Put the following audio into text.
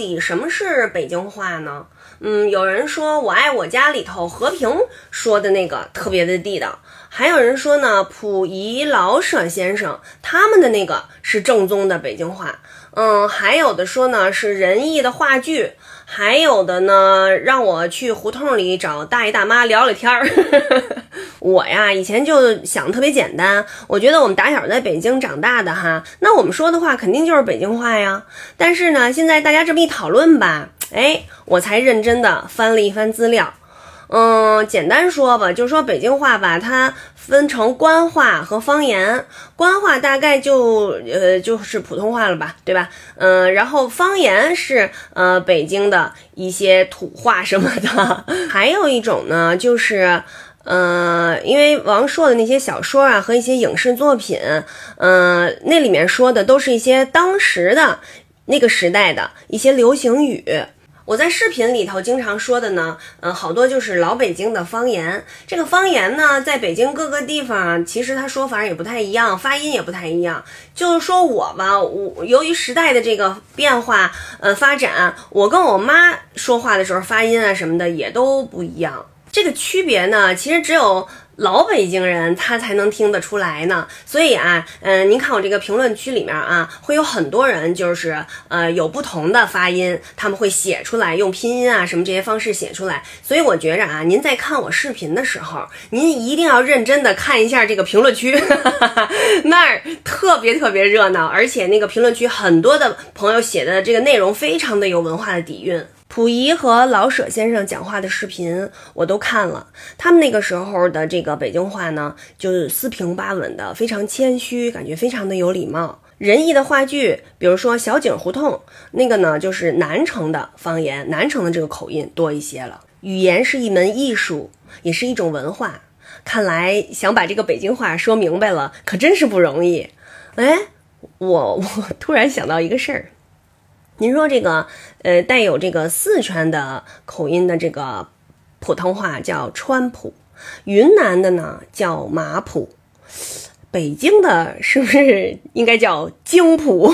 底什么是北京话呢？嗯，有人说我爱我家里头和平说的那个特别的地道，还有人说呢，溥仪、老舍先生他们的那个是正宗的北京话。嗯，还有的说呢是仁义的话剧，还有的呢让我去胡同里找大爷大妈聊聊天儿。我呀以前就想特别简单，我觉得我们打小在北京长大的哈，那我们说的话肯定就是北京话呀。但是呢，现在大家这么一讨论吧，哎，我才认真的翻了一番资料。嗯，简单说吧，就是说北京话吧，它分成官话和方言。官话大概就呃就是普通话了吧，对吧？嗯，然后方言是呃北京的一些土话什么的。还有一种呢，就是呃，因为王朔的那些小说啊和一些影视作品，嗯，那里面说的都是一些当时的那个时代的一些流行语。我在视频里头经常说的呢，嗯，好多就是老北京的方言。这个方言呢，在北京各个地方，其实它说法也不太一样，发音也不太一样。就是说我吧，我由于时代的这个变化，呃，发展，我跟我妈说话的时候，发音啊什么的也都不一样。这个区别呢，其实只有。老北京人他才能听得出来呢，所以啊，嗯，您看我这个评论区里面啊，会有很多人就是呃有不同的发音，他们会写出来，用拼音啊什么这些方式写出来。所以我觉着啊，您在看我视频的时候，您一定要认真的看一下这个评论区，那儿特别特别热闹，而且那个评论区很多的朋友写的这个内容非常的有文化的底蕴。溥仪和老舍先生讲话的视频我都看了，他们那个时候的这个北京话呢，就是四平八稳的，非常谦虚，感觉非常的有礼貌。仁义的话剧，比如说小井胡同那个呢，就是南城的方言，南城的这个口音多一些了。语言是一门艺术，也是一种文化。看来想把这个北京话说明白了，可真是不容易。哎，我我突然想到一个事儿。您说这个，呃，带有这个四川的口音的这个普通话叫川普，云南的呢叫马普，北京的是不是应该叫京普？